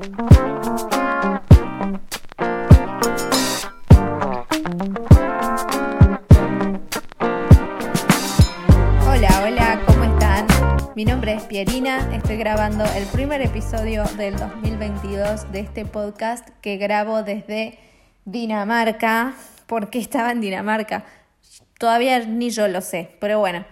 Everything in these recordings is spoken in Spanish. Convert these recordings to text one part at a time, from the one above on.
Mi nombre es Pierina, estoy grabando el primer episodio del 2022 de este podcast que grabo desde Dinamarca. ¿Por qué estaba en Dinamarca? Todavía ni yo lo sé, pero bueno.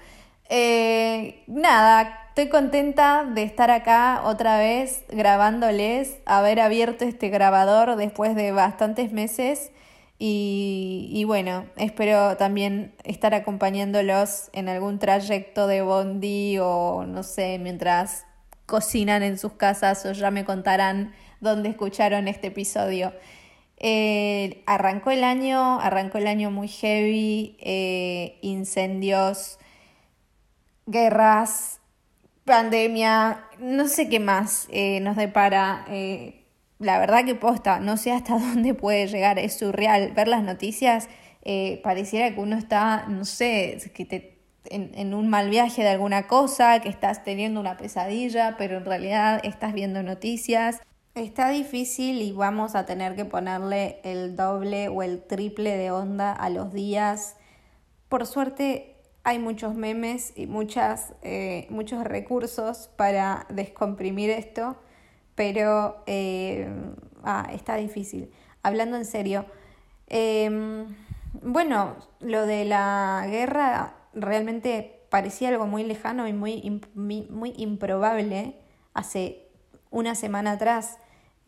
Eh, nada, estoy contenta de estar acá otra vez grabándoles, haber abierto este grabador después de bastantes meses y, bueno, espero también estar acompañándolos en algún trayecto de Bondi o no sé, mientras cocinan en sus casas o ya me contarán dónde escucharon este episodio. Eh, arrancó el año, arrancó el año muy heavy, eh, incendios, guerras, pandemia, no sé qué más eh, nos depara la verdad que posta, no sé hasta dónde puede llegar, es surreal. Ver las noticias eh, pareciera que uno está, no sé, que te, en, en, un mal viaje de alguna cosa, que estás teniendo una pesadilla, pero en realidad estás viendo noticias. Está difícil y vamos a tener que ponerle el doble o el triple de onda a los días. Por suerte hay muchos memes y muchas, eh, muchos recursos para descomprimir esto pero eh, ah, está difícil. Hablando en serio, em, bueno, lo de la guerra realmente parecía algo muy lejano y muy, muy, improbable hace una semana atrás.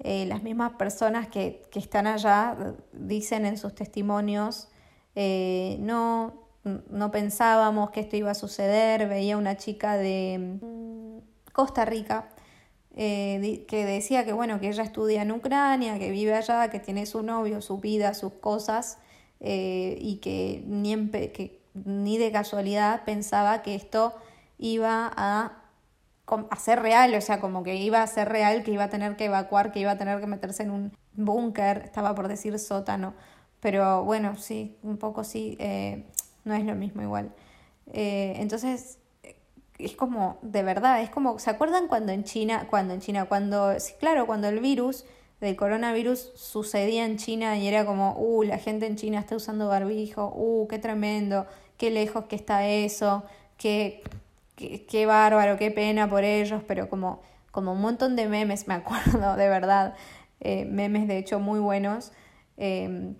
Eh, las mismas personas que, que, están allá dicen en sus testimonios, no, no pensábamos que esto iba a suceder, veía una chica de mm, Costa Rica eh, que decía que bueno, que ella estudia en Ucrania, que vive allá, que tiene su novio, su vida, sus cosas, eh, y que ni, que ni de casualidad pensaba que esto iba a, ser real, o sea, como que iba a ser real, que iba a tener que evacuar, que iba a tener que meterse en un búnker, estaba por decir sótano, pero bueno, sí, un poco sí, eh, no es lo mismo igual. entonces, es como, de verdad, es como, ¿se acuerdan cuando en China, cuando en China, cuando, claro, cuando el virus del coronavirus sucedía en China y era como, uh, la gente en China está usando barbijo, uh, qué tremendo, qué lejos que está eso, qué, qué, bárbaro, qué pena por ellos, pero como, como un montón de memes, me acuerdo, de verdad, eh, memes de hecho muy buenos. Eh,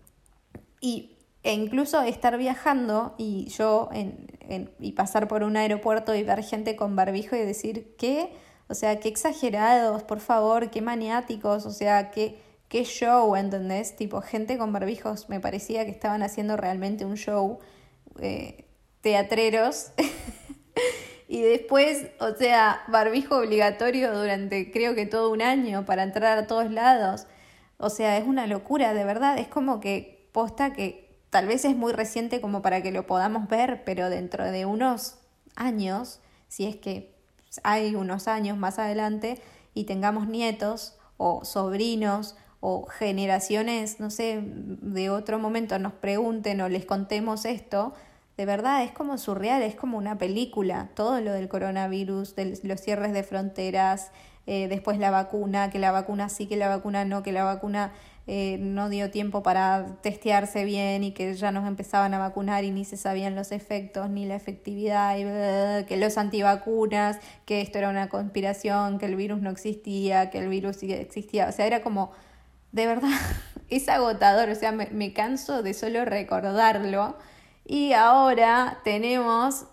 y e incluso estar viajando y yo en, y pasar por un aeropuerto y ver gente con barbijo y decir, ¿qué? O sea, qué exagerados, por favor, qué maniáticos, o sea, qué, qué show, ¿entendés? Tipo, gente con barbijos, me parecía que estaban haciendo realmente un show, eh, teatreros. y después, o sea, barbijo obligatorio durante creo que todo un año para entrar a todos lados. O sea, es una locura, de verdad, es como que posta que tal vez es muy reciente como para que lo podamos ver, pero dentro de unos años, si es que hay unos años más adelante y tengamos nietos o sobrinos o generaciones, no sé, de otro momento nos pregunten o les contemos esto, de verdad es como surreal, es como una película, todo lo del coronavirus, de los cierres de fronteras, eh, después la vacuna, que la vacuna sí, que la vacuna no, que la vacuna eh, no dio tiempo para testearse bien y que ya nos empezaban a vacunar y ni se sabían los efectos ni la efectividad y que los antivacunas, que esto era una conspiración, que el virus no existía, que el virus existía. O sea, era como, de verdad, es agotador, o sea, me, me canso de solo recordarlo. Y ahora tenemos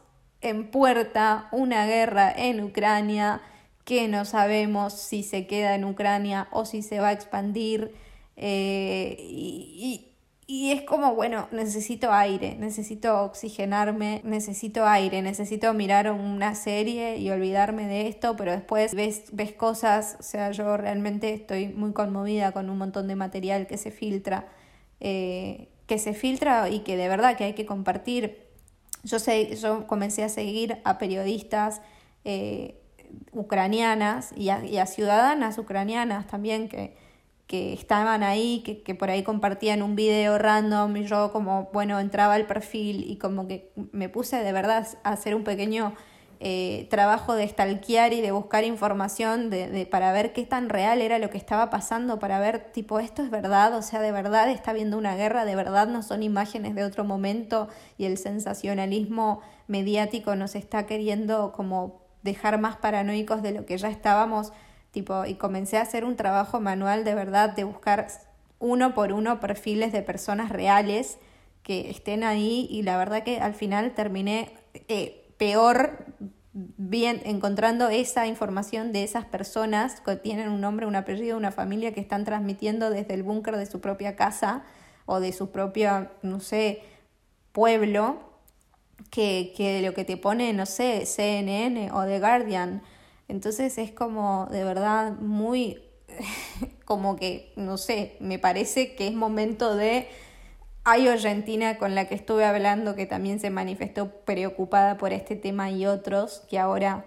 en puerta una guerra en Ucrania que no sabemos si se queda en Ucrania o si se va a expandir. Eh, y, y, es como, bueno, necesito aire, necesito oxigenarme, necesito aire, necesito mirar una serie y olvidarme de esto, pero después ves, ves cosas, o sea, yo realmente estoy muy conmovida con un montón de material que se filtra, eh, que se filtra y que de verdad que hay que compartir. Yo, sé, yo comencé a seguir a periodistas eh, ucranianas y a ciudadanas ucranianas también que que estaban ahí, que, que, por ahí compartían un video random y yo como, bueno, entraba al perfil y como que me puse de verdad a hacer un pequeño eh, trabajo de stalkear y de buscar información de, para ver qué tan real era lo que estaba pasando, para ver, tipo, esto es verdad, o sea, de verdad está habiendo una guerra, de verdad no son imágenes de otro momento y el sensacionalismo mediático nos está queriendo como dejar más paranoicos de lo que ya estábamos, tipo, y comencé a hacer un trabajo manual de verdad, de buscar uno por uno perfiles de personas reales que estén ahí y la verdad que al final terminé eh, peor bien encontrando esa información de esas personas que tienen un nombre, un apellido, una familia que están transmitiendo desde el búnker de su propia casa o de su propio, no sé, pueblo, que, que lo que te pone, no sé, CNN o The Guardian. Entonces es como de verdad muy, como que, no sé, me parece que es momento de hay Argentina con la que estuve hablando que también se manifestó preocupada por este tema y otros que ahora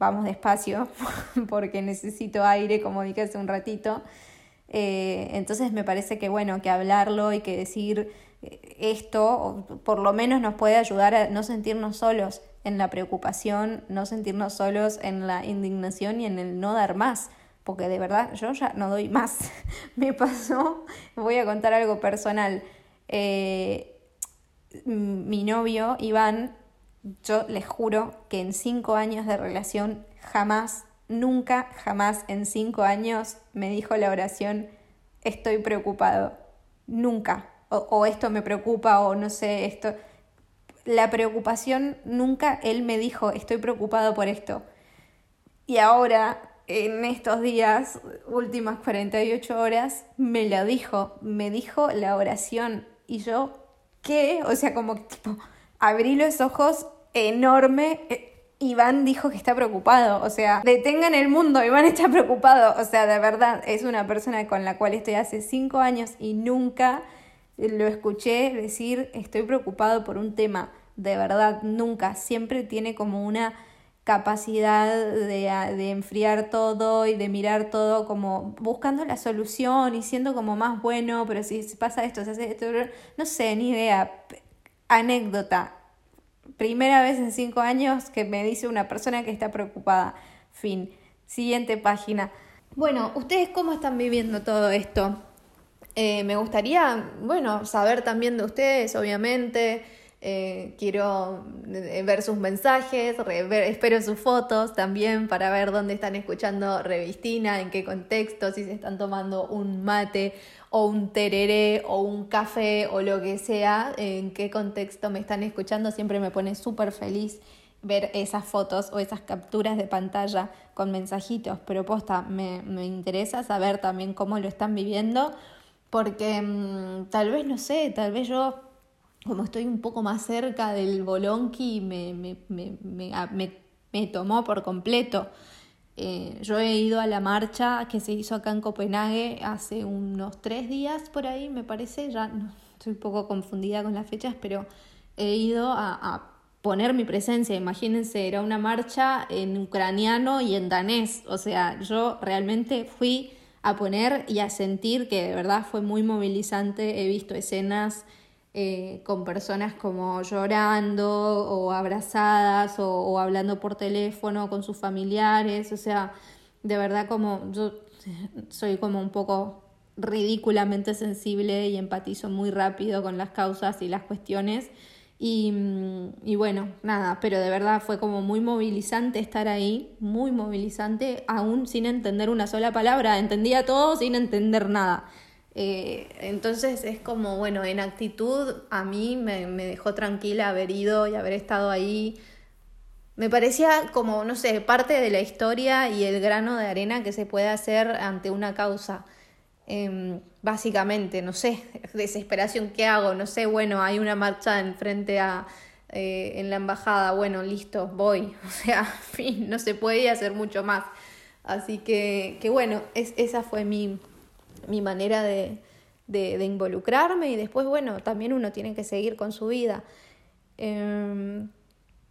vamos despacio porque necesito aire, como dije hace un ratito. Eh, entonces me parece que bueno, que hablarlo y que decir eh, esto, por lo menos nos puede ayudar a no sentirnos solos en la preocupación, no sentirnos solos en la indignación y en el no dar más, porque de verdad yo ya no doy más. me pasó, voy a contar algo personal. Eh, mi novio, Iván, yo les juro que en cinco años de relación jamás, nunca, jamás en cinco años me dijo la oración, estoy preocupado. Nunca. O, o esto me preocupa o no sé, esto. La preocupación nunca él me dijo, estoy preocupado por esto. Y ahora en estos días, últimas 48 horas, me lo dijo, me dijo la oración, y yo, ¿qué? O sea, como tipo, abrí los ojos enorme. Eh, Iván dijo que está preocupado, o sea, detengan el mundo, Iván está preocupado, o sea, de verdad, es una persona con la cual estoy hace cinco años y nunca lo escuché decir estoy preocupado por un tema, de verdad, nunca, siempre tiene como una capacidad de, enfriar todo y de mirar todo como buscando la solución y siendo como más bueno, pero si pasa esto, se hace esto, no sé, ni idea. Anécdota. Primera vez en cinco años que me dice una persona que está preocupada. Fin. Siguiente página. Bueno, ¿ustedes cómo están viviendo todo esto? Eh, me gustaría, bueno, saber también de ustedes, obviamente. Eh, quiero eh, ver sus mensajes, espero sus fotos también para ver dónde están escuchando Revistina, en qué contexto, si se están tomando un mate o un tereré o un café o lo que sea, en qué contexto me están escuchando. Siempre me pone súper feliz ver esas fotos o esas capturas de pantalla con mensajitos, pero posta, me, me interesa saber también cómo lo están viviendo, porque mm, tal vez, no sé, tal vez yo como estoy un poco más cerca del Bolonqui, me, me, me, me, tomó por completo. Eh, yo he ido a la marcha que se hizo acá en Copenhague hace unos tres días por ahí, me parece, ya estoy un poco confundida con las fechas, pero he ido a, a poner mi presencia. Imagínense, era una marcha en ucraniano y en danés. O sea, yo realmente fui a poner y a sentir que de verdad fue muy movilizante. He visto escenas eh, con personas como llorando o abrazadas o, hablando por teléfono con sus familiares, o sea, de verdad como yo soy como un poco ridículamente sensible y empatizo muy rápido con las causas y las cuestiones. Y, y, bueno, nada, pero de verdad fue como muy movilizante estar ahí, muy movilizante, aún sin entender una sola palabra, entendía todo sin entender nada. Eh, entonces es como, bueno, en actitud a mí me, me, dejó tranquila haber ido y haber estado ahí. Me parecía como, no sé, parte de la historia y el grano de arena que se puede hacer ante una causa. Em, básicamente, no sé, desesperación, ¿qué hago? No sé, bueno, hay una marcha en frente a, eh, en la embajada, bueno, listo, voy. O sea, fin, no se puede hacer mucho más. Así que, que bueno, es, esa fue mi, mi manera de, de, involucrarme y después, bueno, también uno tiene que seguir con su vida. Em,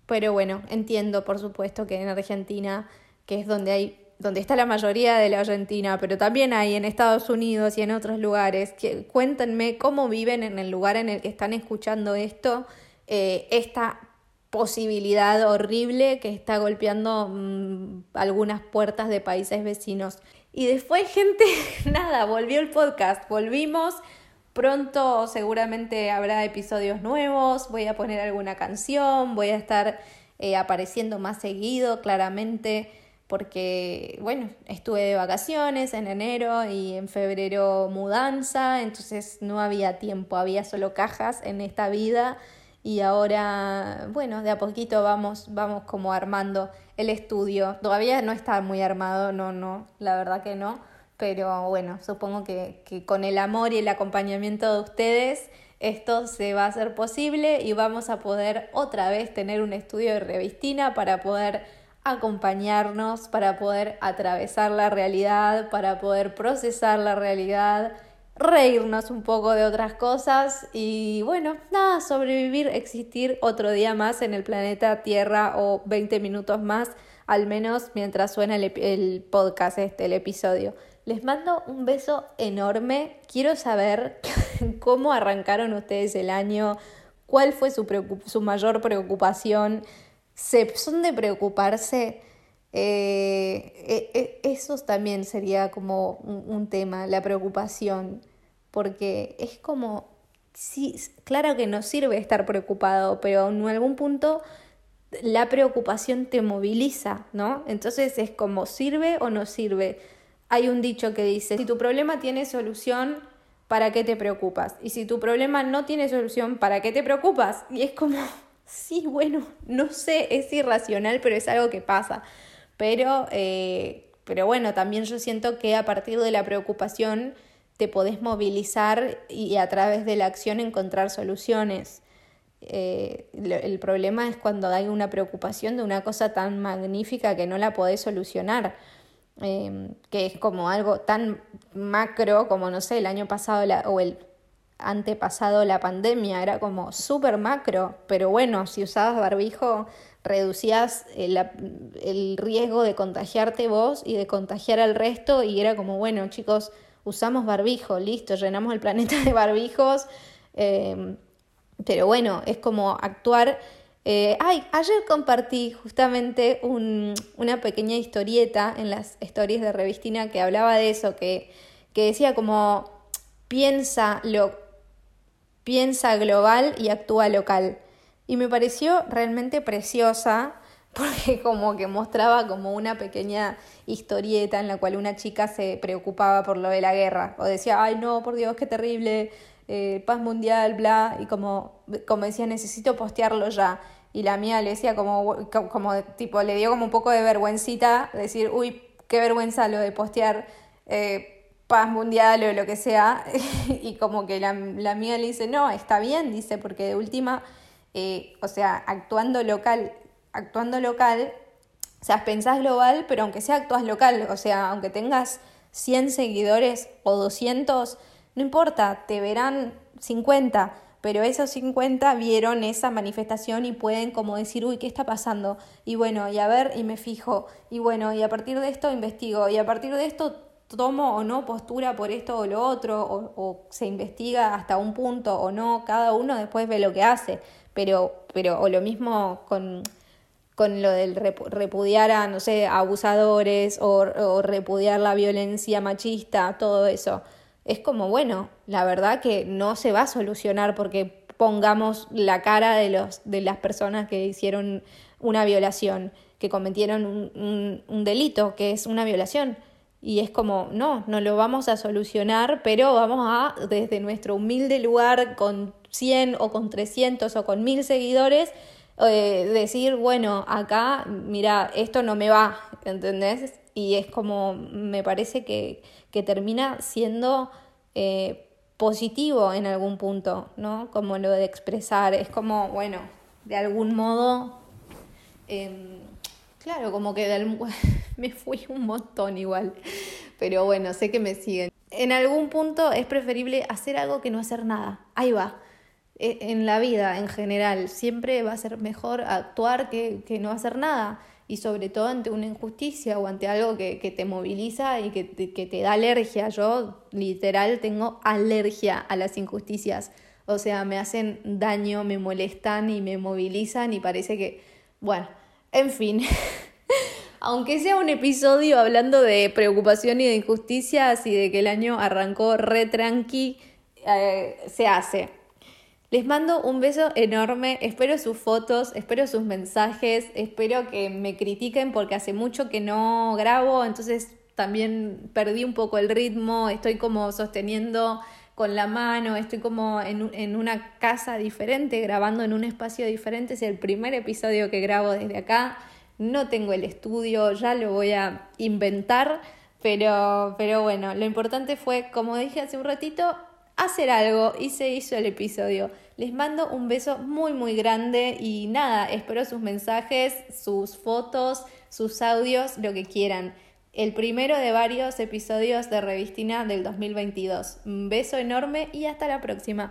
pero bueno, entiendo, por supuesto, que en Argentina, que es donde hay donde está la mayoría de la Argentina, pero también hay en Estados Unidos y en otros lugares. Que, cuéntenme cómo viven en el lugar en el que están escuchando esto, eh, esta posibilidad horrible que está golpeando mm, algunas puertas de países vecinos. Y después, gente, nada, volvió el podcast, volvimos. Pronto seguramente habrá episodios nuevos, voy a poner alguna canción, voy a estar eh, apareciendo más seguido, claramente, porque, bueno, estuve de vacaciones en enero y en febrero mudanza, entonces no había tiempo, había solo cajas en esta vida y ahora, bueno, de a poquito vamos, vamos como armando el estudio. Todavía no está muy armado, no, no, la verdad que no, pero bueno, supongo que, que con el amor y el acompañamiento de ustedes esto se va a hacer posible y vamos a poder otra vez tener un estudio de revistina para poder acompañarnos, para poder atravesar la realidad, para poder procesar la realidad reírnos un poco de otras cosas y bueno, nada, sobrevivir, existir otro día más en el planeta Tierra o 20 minutos más, al menos mientras suena el, podcast, este, el episodio. Les mando un beso enorme. Quiero saber cómo arrancaron ustedes el año, cuál fue su, su mayor preocupación. ¿Se, ¿Son de preocuparse? Eh, e, e, eso también sería como un, tema, la preocupación, porque es como, sí, claro que no sirve estar preocupado, pero en algún punto la preocupación te moviliza, ¿no? Entonces es como, ¿sirve o no sirve? Hay un dicho que dice, si tu problema tiene solución, ¿para qué te preocupas? Y si tu problema no tiene solución, ¿para qué te preocupas? Y es como, sí, bueno, no sé, es irracional, pero es algo que pasa. Pero, eh, pero bueno, también yo siento que a partir de la preocupación te podés movilizar y a través de la acción encontrar soluciones. Eh, el problema es cuando hay una preocupación de una cosa tan magnífica que no la podés solucionar, em, que es como algo tan macro como, no sé, el año pasado o el antepasado la pandemia, era como súper macro, pero bueno, si usabas barbijo reducías el, el, riesgo de contagiarte vos y de contagiar al resto y era como, bueno chicos, usamos barbijo, listo, llenamos el planeta de barbijos, em, pero bueno, es como actuar... Eh, ay, ayer compartí justamente un, una pequeña historieta en las historias de Revistina que hablaba de eso, que, que decía como piensa, lo, piensa global y actúa local y me pareció realmente preciosa porque como que mostraba como una pequeña historieta en la cual una chica se preocupaba por lo de la guerra o decía, ay no, por Dios, qué terrible, eh, paz mundial, bla, y como, como decía, necesito postearlo ya. Y la mía le decía como, como, tipo, le dio como un poco de vergüencita decir, uy, qué vergüenza lo de postear eh, paz mundial o lo que sea. y como que la, la mía le dice, no, está bien, dice, porque de última eh, o sea, actuando local, actuando local, o sea, pensás global, pero aunque sea actúas local, o sea, aunque tengas 100 seguidores o 200, no importa, te verán 50, pero esos 50 vieron esa manifestación y pueden como decir, uy, ¿qué está pasando? Y bueno, y a ver, y me fijo, y bueno, y a partir de esto investigo, y a partir de esto tomo o no postura por esto o lo otro, o, o se investiga hasta un punto o no, cada uno después ve lo que hace pero, pero o lo mismo con, con lo del repudiar a, no sé, abusadores o, repudiar la violencia machista, todo eso. Es como, bueno, la verdad que no se va a solucionar porque pongamos la cara de, los, de las personas que hicieron una violación, que cometieron un, un delito, que es una violación. Y es como, no, no lo vamos a solucionar, pero vamos a, desde nuestro humilde lugar, con 100 o con 300 o con 1000 seguidores, eh, decir, bueno, acá, mira, esto no me va, ¿entendés? Y es como, me parece que, que termina siendo eh, positivo en algún punto, ¿no? Como lo de expresar, es como, bueno, de algún modo, em, claro, como que de me fui un montón igual, pero bueno, sé que me siguen. En algún punto es preferible hacer algo que no hacer nada. Ahí va. E, en la vida en general. Siempre va a ser mejor actuar que, que no hacer nada. Y sobre todo ante una injusticia o ante algo que, que te moviliza y que te, que te da alergia. Yo literal tengo alergia a las injusticias. O sea, me hacen daño, me molestan y me movilizan y parece que, bueno, en fin. Aunque sea un episodio hablando de preocupación y de injusticias y de que el año arrancó re tranqui, eh, se hace. Les mando un beso enorme, espero sus fotos, espero sus mensajes, espero que me critiquen porque hace mucho que no grabo, entonces también perdí un poco el ritmo, estoy como sosteniendo con la mano, estoy como en, en, una casa diferente, grabando en un espacio diferente, es el primer episodio que grabo desde acá, no tengo el estudio, ya lo voy a inventar, pero, pero bueno, lo importante fue, como dije hace un ratito, hacer algo y se hizo el episodio. Les mando un beso muy muy grande y nada, espero sus mensajes, sus fotos, sus audios, lo que quieran. El primero de varios episodios de Revistina del 2022. Un beso enorme y hasta la próxima.